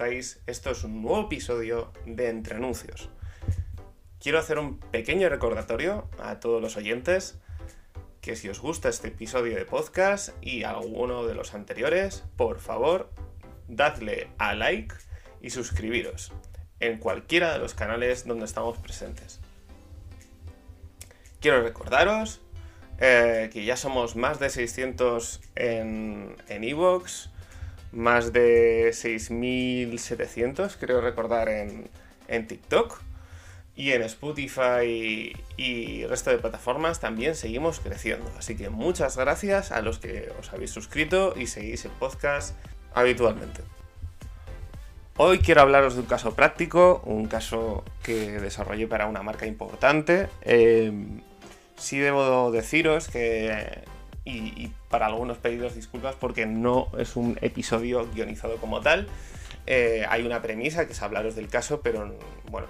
Esto es un nuevo episodio de Entre Anuncios. Quiero hacer un pequeño recordatorio a todos los oyentes que si os gusta este episodio de podcast y alguno de los anteriores, por favor, dadle a like y suscribiros en cualquiera de los canales donde estamos presentes. Quiero recordaros eh, que ya somos más de 600 en Evox, más de 6.700, creo recordar, en, en TikTok. Y en Spotify y resto de plataformas también seguimos creciendo. Así que muchas gracias a los que os habéis suscrito y seguís el podcast habitualmente. Hoy quiero hablaros de un caso práctico, un caso que desarrollé para una marca importante. Eh, sí debo deciros que, y, para algunos pedidos disculpas porque no es un episodio guionizado como tal. Eh, hay una premisa que es hablaros del caso, pero bueno,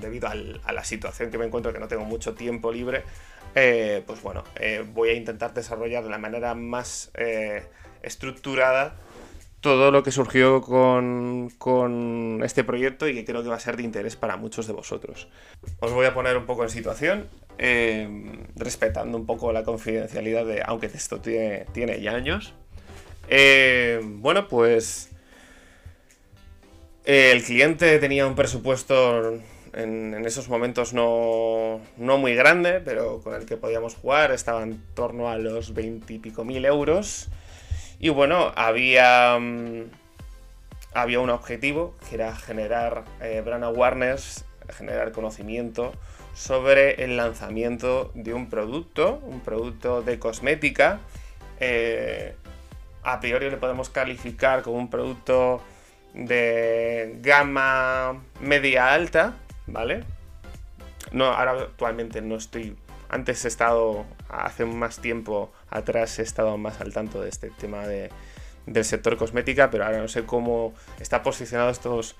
debido a la situación que me encuentro, que no tengo mucho tiempo libre, eh, pues bueno, eh, voy a intentar desarrollar de la manera más estructurada todo lo que surgió con, con, este proyecto y que creo que va a ser de interés para muchos de vosotros. Os voy a poner un poco en situación, eh, respetando un poco la confidencialidad de, aunque esto tiene, tiene ya años. Eh, bueno, pues el cliente tenía un presupuesto en, esos momentos no, no muy grande, pero con el que podíamos jugar, estaba en torno a los 20 y pico mil euros. Y bueno, había, mm, había un objetivo que era generar eh, brand awareness, generar conocimiento sobre el lanzamiento de un producto, un producto de cosmética. Eh, a priori le podemos calificar como un producto de gama media alta, ¿vale? No, ahora actualmente no estoy antes he estado, hace más tiempo atrás he estado más al tanto de este tema de, del sector cosmética, pero ahora no sé cómo está posicionado estos,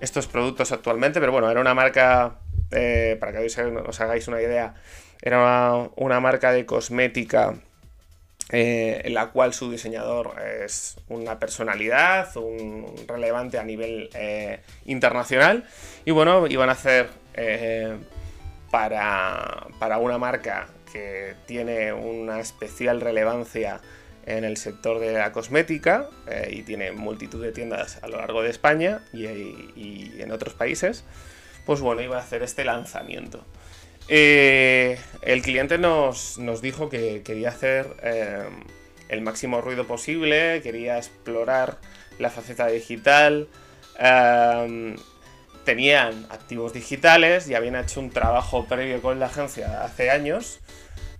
estos productos actualmente, pero bueno, era una marca, eh, para que os hagáis una idea, era una, marca de cosmética eh, en la cual su diseñador es una personalidad, un relevante a nivel eh, internacional, y bueno, iban a hacer para, una marca que tiene una especial relevancia en el sector de la cosmética y tiene multitud de tiendas a lo largo de España y, en otros países, pues bueno, iba a hacer este lanzamiento. Eh, el cliente nos, dijo que quería hacer eh, el máximo ruido posible, quería explorar la faceta digital, tenían activos digitales y habían hecho un trabajo previo con la agencia hace años.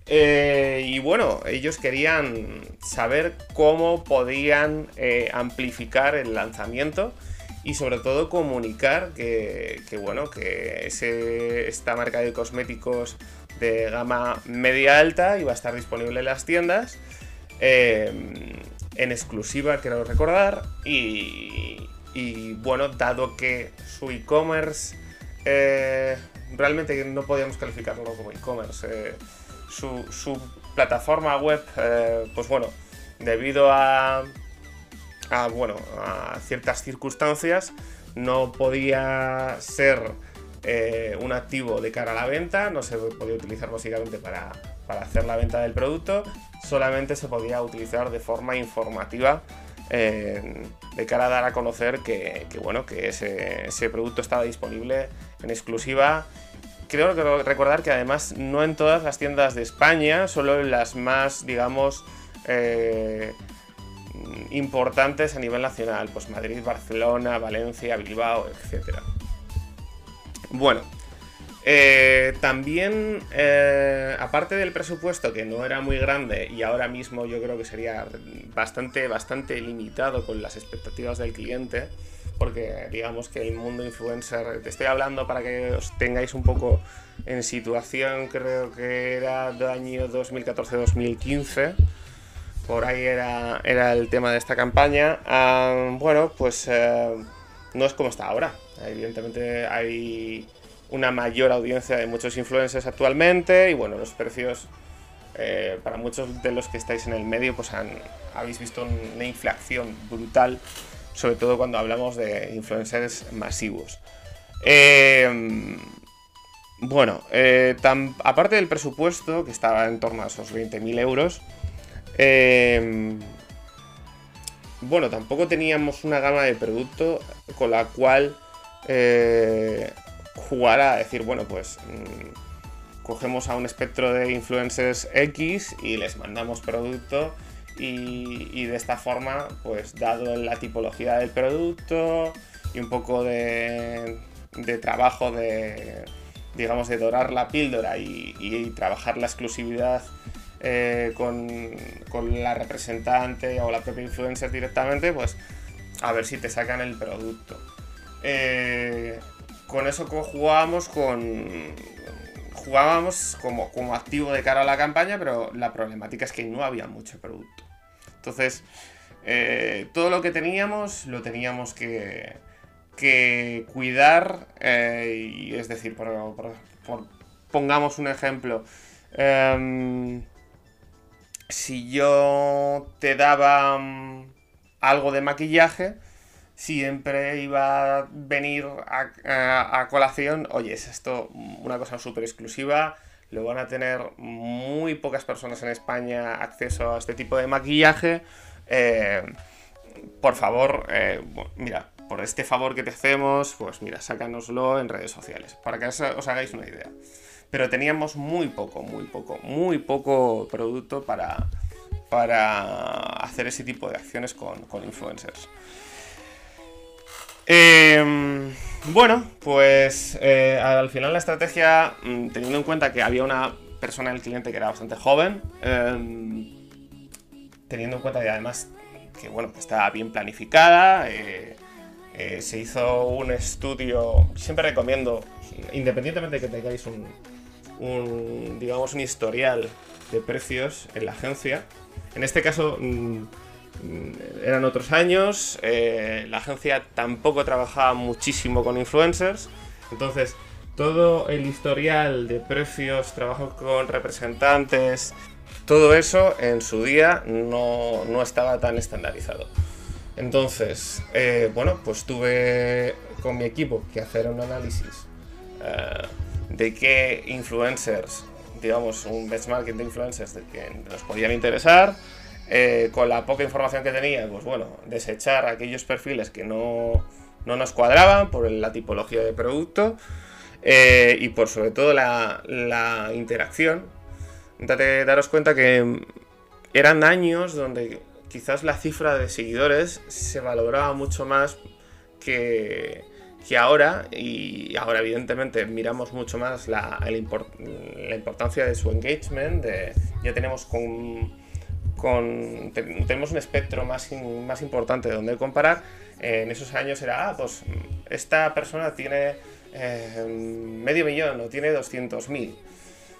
Eh, y bueno, ellos querían saber cómo podían eh, amplificar el lanzamiento y sobre todo comunicar que, bueno, que esta marca de cosméticos de gama media alta iba a estar disponible en las tiendas. Eh, en exclusiva, quiero recordar, y, y bueno, dado que su e-commerce eh, realmente no podíamos calificarlo como e-commerce, eh, su, plataforma web, eh, pues bueno, debido a, bueno, a ciertas circunstancias, no podía ser un activo de cara a la venta, no se podía utilizar básicamente para, para hacer la venta del producto, solamente se podía utilizar de forma informativa de cara a dar a conocer que, bueno, que ese, producto estaba disponible en exclusiva. Creo que recordar que además no en todas las tiendas de España, solo en las más, digamos, eh, importantes a nivel nacional, pues Madrid, Barcelona, Valencia, Bilbao, etc. Bueno, eh, también, eh, aparte del presupuesto, que no era muy grande y ahora mismo yo creo que sería bastante, bastante limitado con las expectativas del cliente, porque digamos que el mundo influencer, te estoy hablando para que os tengáis un poco en situación, creo que era del año 2014-2015, por ahí era, era el tema de esta campaña. Bueno, pues eh, no es como está ahora, evidentemente hay una mayor audiencia de muchos influencers actualmente y bueno, los precios eh, para muchos de los que estáis en el medio pues han, habéis visto una inflación brutal sobre todo cuando hablamos de influencers masivos. Eh, bueno, eh, aparte del presupuesto, que estaba en torno a esos 20.000 euros, eh, bueno, tampoco teníamos una gama de producto con la cual jugar a decir, bueno, pues mm, cogemos a un espectro de influencers X y les mandamos producto y, de esta forma, pues dado la tipología del producto y un poco de, trabajo de, digamos, de dorar la píldora y, trabajar la exclusividad eh, con, la representante o la propia influencer directamente, pues a ver si te sacan el producto. Eh, con eso jugábamos con. Jugábamos como, como activo de cara a la campaña, pero la problemática es que no había mucho producto. Entonces, eh, todo lo que teníamos lo teníamos que, cuidar. Eh, y es decir, pongamos un ejemplo. Em, si yo te daba mm, algo de maquillaje, siempre iba a venir a, colación, oye, es esto una cosa súper exclusiva, lo van a tener muy pocas personas en España acceso a este tipo de maquillaje. Eh, por favor, eh, mira, por este favor que te hacemos, pues mira, sácanoslo en redes sociales, para que os hagáis una idea. Pero teníamos muy poco, muy poco, muy poco producto para, para hacer ese tipo de acciones con, influencers. Eh, bueno, pues eh, al final la estrategia, mm, teniendo en cuenta que había una persona en el cliente que era bastante joven, em, teniendo en cuenta que además que bueno, que estaba bien planificada, eh, eh, se hizo un estudio, siempre recomiendo, independientemente de que tengáis un, un, digamos, un historial de precios en la agencia, en este caso mm, Mm, eran otros años, eh, la agencia tampoco trabajaba muchísimo con influencers, entonces todo el historial de precios, trabajo con representantes, todo eso en su día no, estaba tan estandarizado. Entonces, eh, bueno, pues tuve con mi equipo que hacer un análisis eh, de qué influencers, digamos, un benchmarking de influencers de que nos podían interesar, eh, con la poca información que tenía, pues bueno, desechar aquellos perfiles que no, nos cuadraban por la tipología de producto eh, y por sobre todo la, interacción. Date, daros cuenta que eran años donde quizás la cifra de seguidores se valoraba mucho más que, que ahora, y ahora evidentemente miramos mucho más la, la importancia de su engagement, de, ya tenemos con tenemos un espectro más, más importante donde comparar. en esos años era, ah, pues esta persona tiene eh, medio millón o tiene 200.000.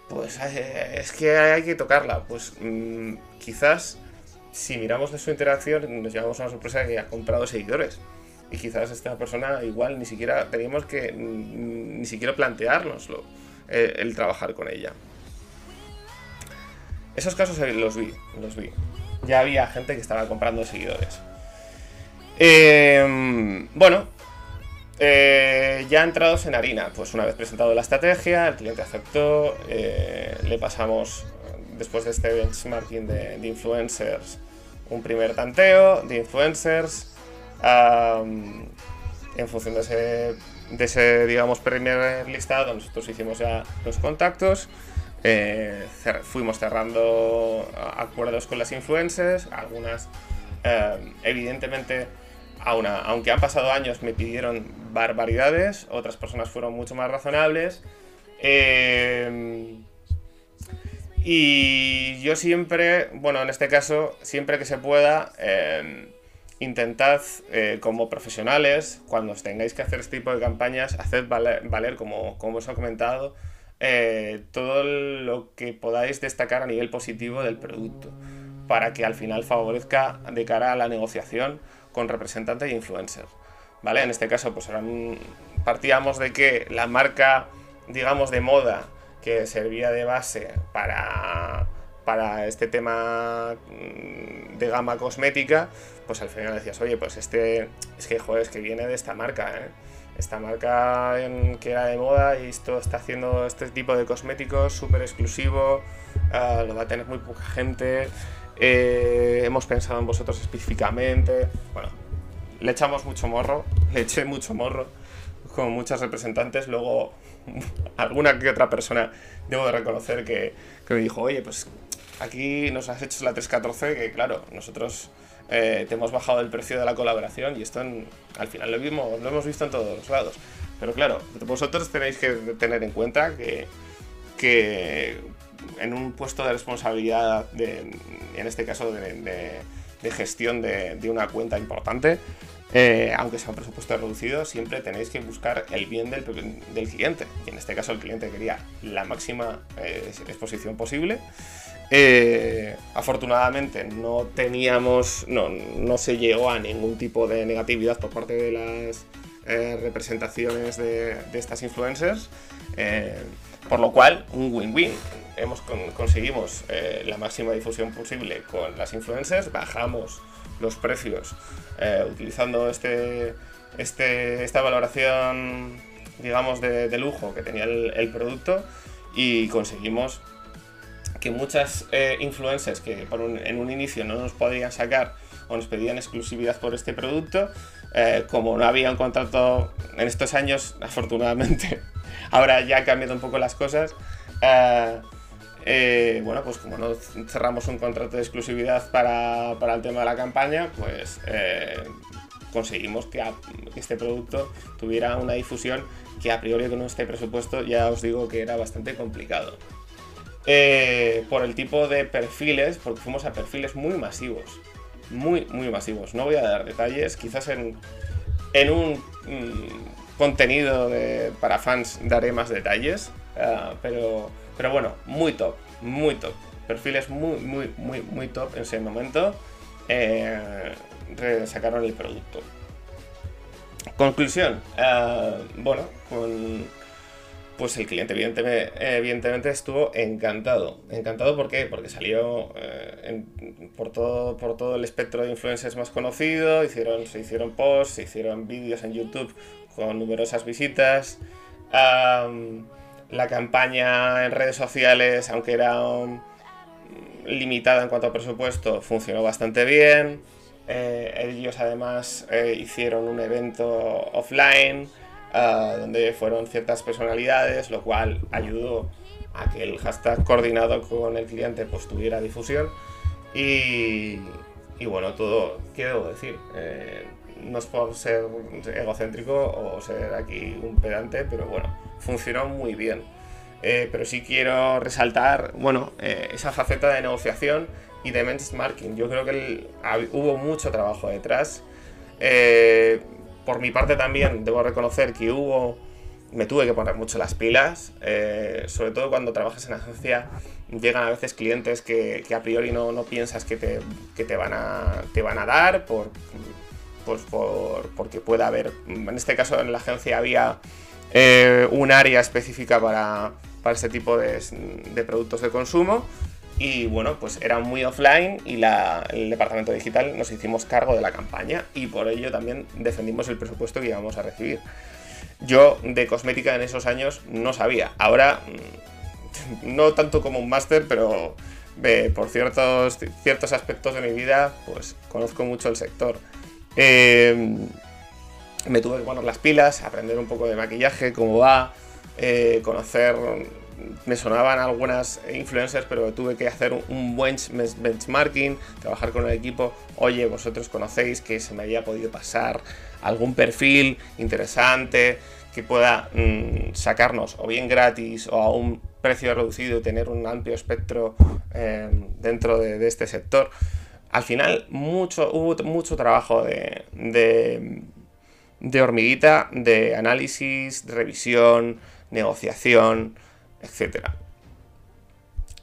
Pues eh, es que hay que tocarla. Pues mm, quizás si miramos de su interacción nos llevamos a una sorpresa de que ha comprado seguidores. Y quizás esta persona igual ni siquiera teníamos que ni siquiera planteárnoslo eh, el trabajar con ella. Esos casos los vi, los vi. Ya había gente que estaba comprando seguidores. Em, bueno, eh, ya entrados en harina, pues una vez presentado la estrategia, el cliente aceptó, eh, le pasamos, después de este benchmarking de, influencers, un primer tanteo de influencers. En función de ese, de ese, digamos, primer listado, nosotros hicimos ya los contactos. Eh, fuimos cerrando acuerdos con las influencers, algunas eh, evidentemente, aunque han pasado años, me pidieron barbaridades, otras personas fueron mucho más razonables. Eh, y yo siempre, bueno, en este caso, siempre que se pueda, intentad como profesionales, cuando os tengáis que hacer este tipo de campañas, haced valer, como, como os he comentado, eh, todo lo que podáis destacar a nivel positivo del producto para que al final favorezca de cara a la negociación con representantes e influencers. ¿Vale? En este caso, pues partíamos de que la marca, digamos, de moda que servía de base para, para este tema mm, de gama cosmética, pues al final decías, oye, pues este, es que, joder, es que viene de esta marca, ¿eh? Esta marca que era de moda y esto está haciendo este tipo de cosméticos súper exclusivo, ah, lo va a tener muy poca gente, eh, hemos pensado en vosotros específicamente, bueno, le echamos mucho morro, le eché mucho morro con muchas representantes, luego alguna que otra persona debo de reconocer que me dijo, oye, pues aquí nos has hecho la 314, que claro, nosotros eh, te hemos bajado el precio de la colaboración y esto al final lo, vimos, lo hemos visto en todos los lados. Pero claro, vosotros tenéis que tener en cuenta que, que en un puesto de responsabilidad, en este caso de, gestión de, una cuenta importante, eh, aunque sea un presupuesto reducido, siempre tenéis que buscar el bien del, cliente. Y en este caso el cliente quería la máxima eh, exposición posible. Eh, afortunadamente no teníamos, no, no, se llegó a ningún tipo de negatividad por parte de las representaciones de, estas influencers. por lo cual, un win-win. Hemos conseguimos la máxima difusión posible con las influencers, bajamos los precios eh, utilizando este, este, esta valoración, digamos, de, lujo que tenía el, producto y conseguimos que muchas eh, influencers que en un inicio no nos podían sacar o nos pedían exclusividad por este producto, eh, como no había un contrato en estos años, afortunadamente, ahora ya han cambiado un poco las cosas, eh, bueno, pues como no cerramos un contrato de exclusividad para, el tema de la campaña, pues eh, conseguimos que, este producto tuviera una difusión que a priori con este presupuesto ya os digo que era bastante complicado. Eh, por el tipo de perfiles, porque fuimos a perfiles muy masivos. Muy, muy masivos. No voy a dar detalles, quizás en, en un mm, contenido para fans daré más detalles, pero pero bueno, muy top, muy top. Perfiles muy, muy, muy, muy top en ese momento. Eh, sacaron el producto. Conclusión. Eh, bueno, pues el cliente evidentemente, estuvo encantado. Encantado ¿por qué? porque salió eh, por, todo, por todo el espectro de influencers más conocido, hicieron, se hicieron posts, se hicieron vídeos en YouTube con numerosas visitas la campaña en redes sociales, aunque era um, limitada en cuanto a presupuesto, funcionó bastante bien. Eh, ellos además eh, hicieron un evento offline uh, donde fueron ciertas personalidades, lo cual ayudó a que el hashtag coordinado con el cliente pues tuviera difusión. Y, bueno, todo, ¿qué debo decir? Eh, no es por ser egocéntrico o ser aquí un pedante, pero bueno, funcionó muy bien. Eh, pero sí quiero resaltar, bueno, eh, esa faceta de negociación y de benchmarking. Yo creo que hubo mucho trabajo detrás. Eh, por mi parte también debo reconocer que hubo, me tuve que poner mucho las pilas, sobre todo cuando trabajas en agencia, llegan a veces clientes que, a priori no, no piensas que, te, que te, van a, te van a dar por, pues por, porque pueda haber, en este caso en la agencia había eh, un área específica para, para este tipo de, productos de consumo. Y bueno, pues era muy offline y el departamento digital nos hicimos cargo de la campaña y por ello también defendimos el presupuesto que íbamos a recibir. Yo de cosmética en esos años no sabía. Ahora, mm, no tanto como un máster, pero por ciertos, ciertos aspectos de mi vida, pues conozco mucho el sector. Eh, me tuve que poner las pilas, aprender un poco de maquillaje, cómo va, eh, conocer, me sonaban algunas influencers, pero tuve que hacer un buen benchmarking, trabajar con el equipo, oye, vosotros conocéis que se me había podido pasar algún perfil interesante que pueda mm, sacarnos o bien gratis o a un precio reducido y tener un amplio espectro eh, dentro de, este sector. Al final mucho, hubo mucho trabajo de de hormiguita, de análisis, revisión, negociación, etc.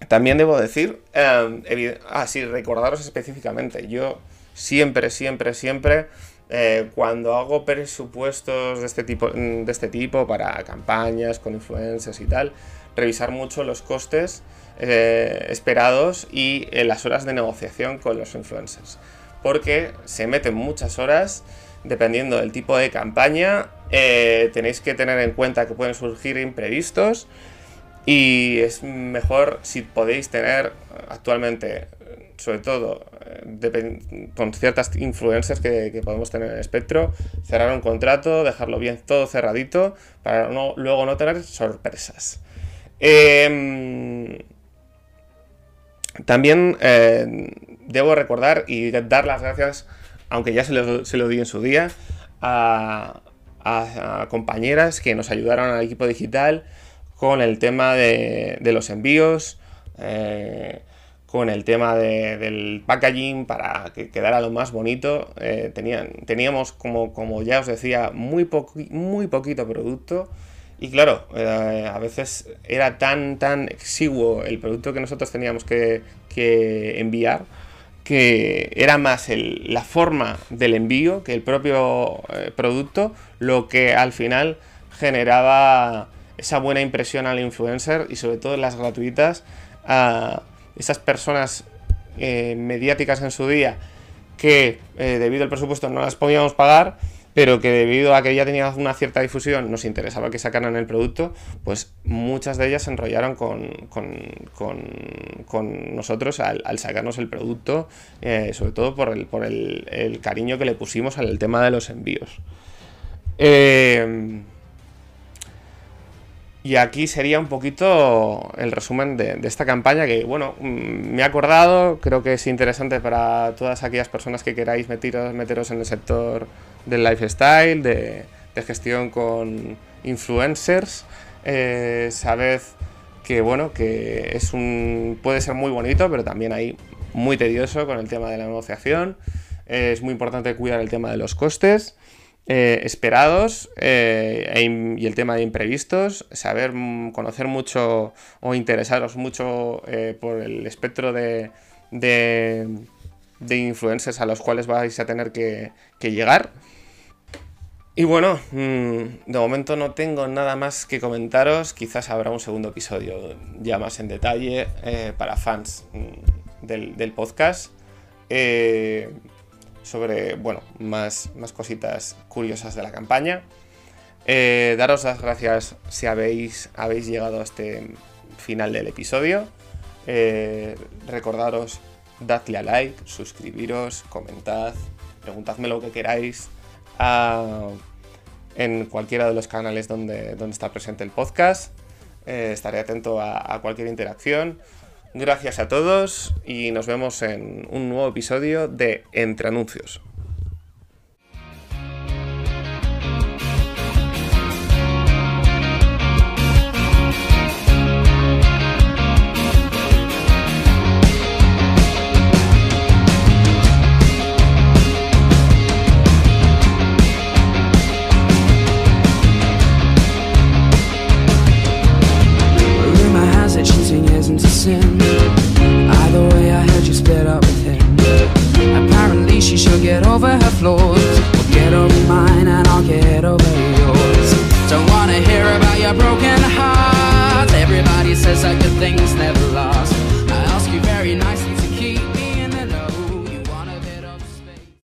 También debo decir, eh, así recordaros específicamente, yo siempre, siempre, siempre, eh, cuando hago presupuestos de este, tipo, de este tipo para campañas con influencers y tal, revisar mucho los costes eh, esperados y las horas de negociación con los influencers. porque se meten muchas horas dependiendo del tipo de campaña. Eh, tenéis que tener en cuenta que pueden surgir imprevistos y es mejor si podéis tener actualmente, sobre todo con ciertas influencers que, podemos tener en el espectro, cerrar un contrato, dejarlo bien todo cerradito para no, luego no tener sorpresas. Em, también eh, debo recordar y dar las gracias, aunque ya se lo, di en su día, a, compañeras que nos ayudaron al equipo digital con el tema de, los envíos. Eh, con el tema del packaging para que quedara lo más bonito. Eh, tenían, teníamos, como, como ya os decía, muy, muy poquito producto. Y claro, eh, a veces era tan, tan exiguo el producto que nosotros teníamos que, enviar que era más la forma del envío que el propio producto lo que al final generaba esa buena impresión al influencer y sobre todo las gratuitas a esas personas eh, mediáticas en su día que eh, debido al presupuesto no las podíamos pagar, pero que debido a que ya tenía una cierta difusión nos interesaba que sacaran el producto, pues muchas de ellas se enrollaron con, nosotros al, sacarnos el producto, eh, sobre todo por, el, por el, cariño que le pusimos al tema de los envíos. Y aquí sería un poquito el resumen de, esta campaña que, bueno, mm, me he acordado, creo que es interesante para todas aquellas personas que queráis meteros, meteros en el sector del lifestyle, de, gestión con influencers. Eh, que, bueno, que es un, puede ser muy bonito, pero también hay muy tedioso con el tema de la negociación. es muy importante cuidar el tema de los costes. Eh, esperados eh, e y el tema de imprevistos, saber mm, conocer mucho o interesaros mucho eh, por el espectro de, de, influencers a los cuales vais a tener que, llegar. Y bueno, mm, de momento no tengo nada más que comentaros, quizás habrá un segundo episodio ya más en detalle para fans mm, del, del podcast sobre, bueno, más, más cositas curiosas de la campaña. Eh, daros las gracias si habéis, habéis llegado a este final del episodio. Eh, recordaros, dadle a like, suscribiros, comentad, preguntadme lo que queráis en cualquiera de los canales donde, donde está presente el podcast. Eh, estaré atento a cualquier interacción. Gracias a todos y nos vemos en un nuevo episodio de Entre Anuncios.